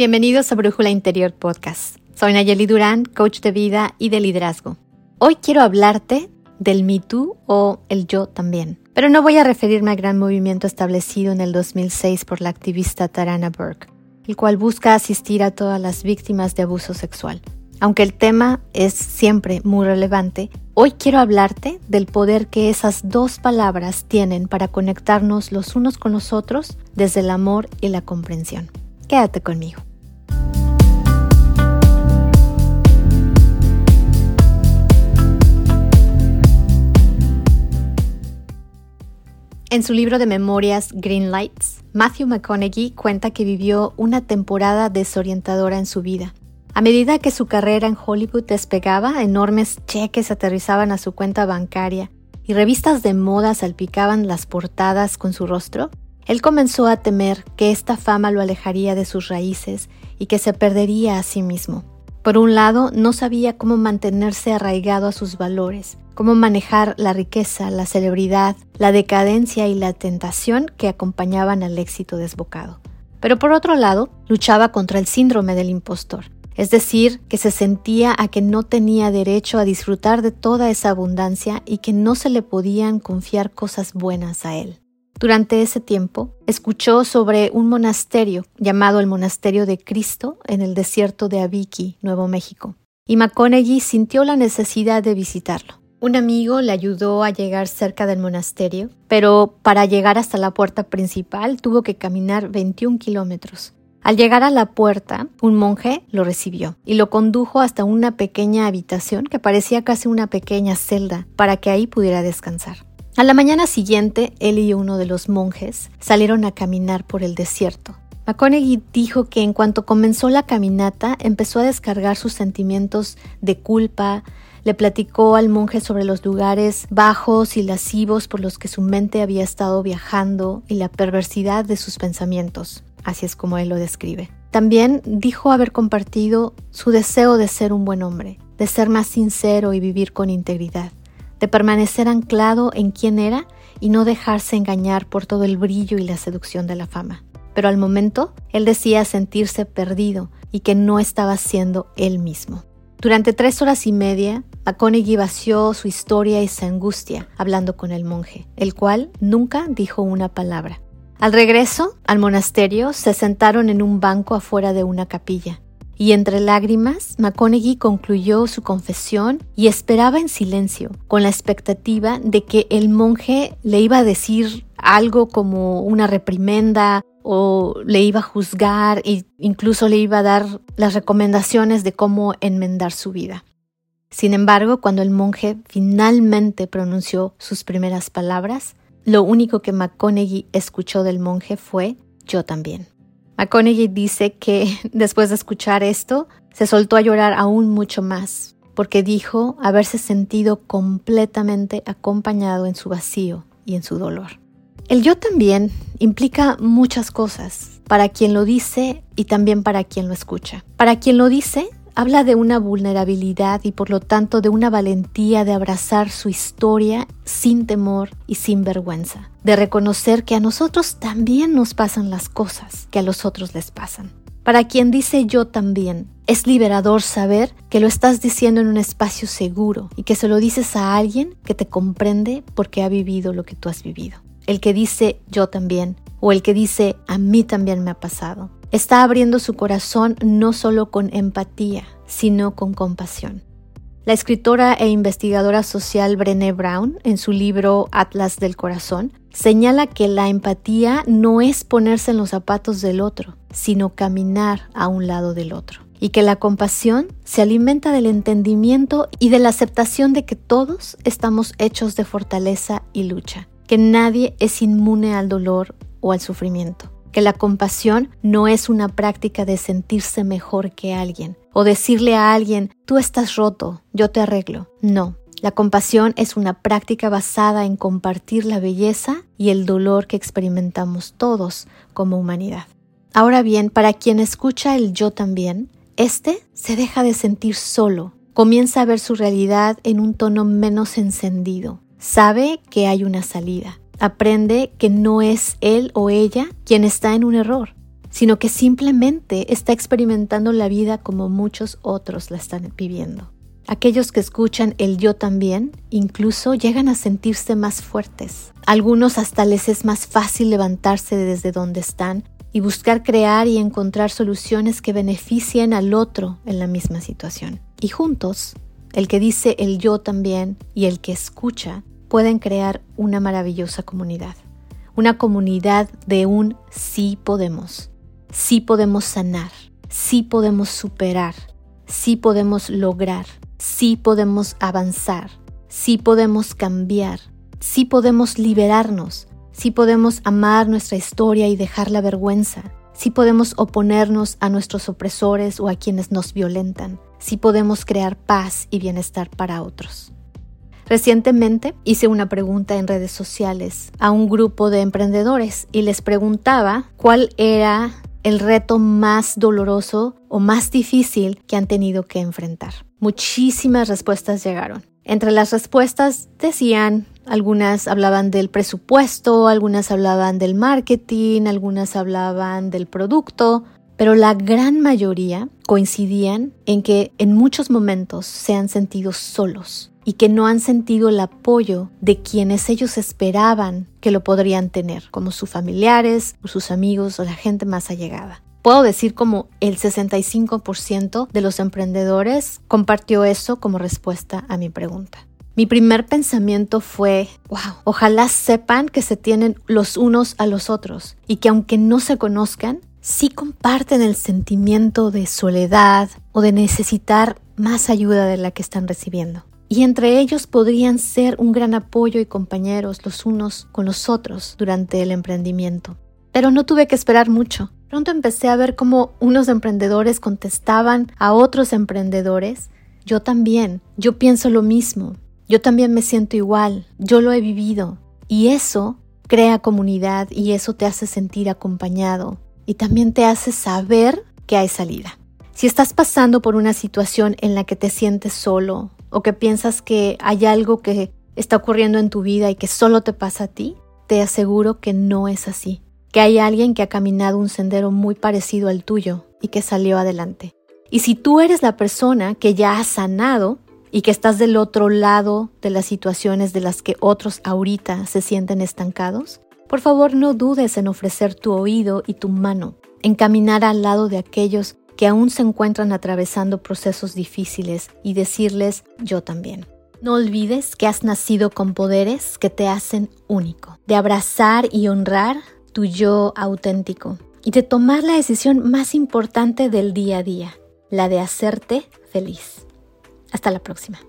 Bienvenidos a Brújula Interior Podcast. Soy Nayeli Durán, coach de vida y de liderazgo. Hoy quiero hablarte del Me Too o el Yo también. Pero no voy a referirme al gran movimiento establecido en el 2006 por la activista Tarana Burke, el cual busca asistir a todas las víctimas de abuso sexual. Aunque el tema es siempre muy relevante, hoy quiero hablarte del poder que esas dos palabras tienen para conectarnos los unos con los otros desde el amor y la comprensión. Quédate conmigo. En su libro de memorias Green Lights, Matthew McConaughey cuenta que vivió una temporada desorientadora en su vida. A medida que su carrera en Hollywood despegaba, enormes cheques aterrizaban a su cuenta bancaria y revistas de moda salpicaban las portadas con su rostro, él comenzó a temer que esta fama lo alejaría de sus raíces y que se perdería a sí mismo. Por un lado, no sabía cómo mantenerse arraigado a sus valores, cómo manejar la riqueza, la celebridad, la decadencia y la tentación que acompañaban al éxito desbocado. Pero por otro lado, luchaba contra el síndrome del impostor, es decir, que se sentía a que no tenía derecho a disfrutar de toda esa abundancia y que no se le podían confiar cosas buenas a él. Durante ese tiempo, escuchó sobre un monasterio llamado el Monasterio de Cristo en el desierto de Abiki, Nuevo México, y McConaughey sintió la necesidad de visitarlo. Un amigo le ayudó a llegar cerca del monasterio, pero para llegar hasta la puerta principal tuvo que caminar 21 kilómetros. Al llegar a la puerta, un monje lo recibió y lo condujo hasta una pequeña habitación que parecía casi una pequeña celda para que ahí pudiera descansar. A la mañana siguiente, él y uno de los monjes salieron a caminar por el desierto. McConaughey dijo que en cuanto comenzó la caminata empezó a descargar sus sentimientos de culpa, le platicó al monje sobre los lugares bajos y lascivos por los que su mente había estado viajando y la perversidad de sus pensamientos, así es como él lo describe. También dijo haber compartido su deseo de ser un buen hombre, de ser más sincero y vivir con integridad de permanecer anclado en quién era y no dejarse engañar por todo el brillo y la seducción de la fama. Pero al momento, él decía sentirse perdido y que no estaba siendo él mismo. Durante tres horas y media, McConaughey vació su historia y su angustia hablando con el monje, el cual nunca dijo una palabra. Al regreso al monasterio, se sentaron en un banco afuera de una capilla y entre lágrimas, McConaughey concluyó su confesión y esperaba en silencio, con la expectativa de que el monje le iba a decir algo como una reprimenda o le iba a juzgar e incluso le iba a dar las recomendaciones de cómo enmendar su vida. Sin embargo, cuando el monje finalmente pronunció sus primeras palabras, lo único que McConaughey escuchó del monje fue yo también. McConaughey dice que después de escuchar esto, se soltó a llorar aún mucho más, porque dijo haberse sentido completamente acompañado en su vacío y en su dolor. El yo también implica muchas cosas, para quien lo dice y también para quien lo escucha. Para quien lo dice, habla de una vulnerabilidad y por lo tanto de una valentía de abrazar su historia sin temor y sin vergüenza, de reconocer que a nosotros también nos pasan las cosas que a los otros les pasan. Para quien dice yo también, es liberador saber que lo estás diciendo en un espacio seguro y que se lo dices a alguien que te comprende porque ha vivido lo que tú has vivido. El que dice yo también o el que dice a mí también me ha pasado está abriendo su corazón no solo con empatía, sino con compasión. La escritora e investigadora social Brené Brown, en su libro Atlas del Corazón, señala que la empatía no es ponerse en los zapatos del otro, sino caminar a un lado del otro. Y que la compasión se alimenta del entendimiento y de la aceptación de que todos estamos hechos de fortaleza y lucha, que nadie es inmune al dolor o al sufrimiento que la compasión no es una práctica de sentirse mejor que alguien o decirle a alguien, tú estás roto, yo te arreglo. No, la compasión es una práctica basada en compartir la belleza y el dolor que experimentamos todos como humanidad. Ahora bien, para quien escucha el yo también, este se deja de sentir solo, comienza a ver su realidad en un tono menos encendido, sabe que hay una salida, aprende que no es él o ella quien está en un error, sino que simplemente está experimentando la vida como muchos otros la están viviendo. Aquellos que escuchan el yo también incluso llegan a sentirse más fuertes. algunos hasta les es más fácil levantarse desde donde están y buscar crear y encontrar soluciones que beneficien al otro en la misma situación. Y juntos, el que dice el yo también y el que escucha pueden crear una maravillosa comunidad. Una comunidad de un sí podemos. Sí podemos sanar. Sí podemos superar. Sí podemos lograr sí podemos avanzar, sí podemos cambiar, sí podemos liberarnos, sí podemos amar nuestra historia y dejar la vergüenza, sí podemos oponernos a nuestros opresores o a quienes nos violentan, sí podemos crear paz y bienestar para otros. Recientemente hice una pregunta en redes sociales a un grupo de emprendedores y les preguntaba cuál era el reto más doloroso o más difícil que han tenido que enfrentar. Muchísimas respuestas llegaron. Entre las respuestas decían, algunas hablaban del presupuesto, algunas hablaban del marketing, algunas hablaban del producto, pero la gran mayoría coincidían en que en muchos momentos se han sentido solos, y que no han sentido el apoyo de quienes ellos esperaban que lo podrían tener, como sus familiares, sus amigos o la gente más allegada. Puedo decir como el 65% de los emprendedores compartió eso como respuesta a mi pregunta. Mi primer pensamiento fue, wow, ojalá sepan que se tienen los unos a los otros y que aunque no se conozcan, sí comparten el sentimiento de soledad o de necesitar más ayuda de la que están recibiendo y entre ellos podrían ser un gran apoyo y compañeros los unos con los otros durante el emprendimiento. Pero no tuve que esperar mucho. Pronto empecé a ver cómo unos emprendedores contestaban a otros emprendedores, yo también, yo pienso lo mismo, yo también me siento igual, yo lo he vivido. Y eso crea comunidad y eso te hace sentir acompañado y también te hace saber que hay salida. Si estás pasando por una situación en la que te sientes solo o que piensas que hay algo que está ocurriendo en tu vida y que solo te pasa a ti, te aseguro que no es así, que hay alguien que ha caminado un sendero muy parecido al tuyo y que salió adelante. Y si tú eres la persona que ya ha sanado y que estás del otro lado de las situaciones de las que otros ahorita se sienten estancados, por favor no dudes en ofrecer tu oído y tu mano, en caminar al lado de aquellos que aún se encuentran atravesando procesos difíciles y decirles yo también. No olvides que has nacido con poderes que te hacen único, de abrazar y honrar tu yo auténtico y de tomar la decisión más importante del día a día, la de hacerte feliz. Hasta la próxima.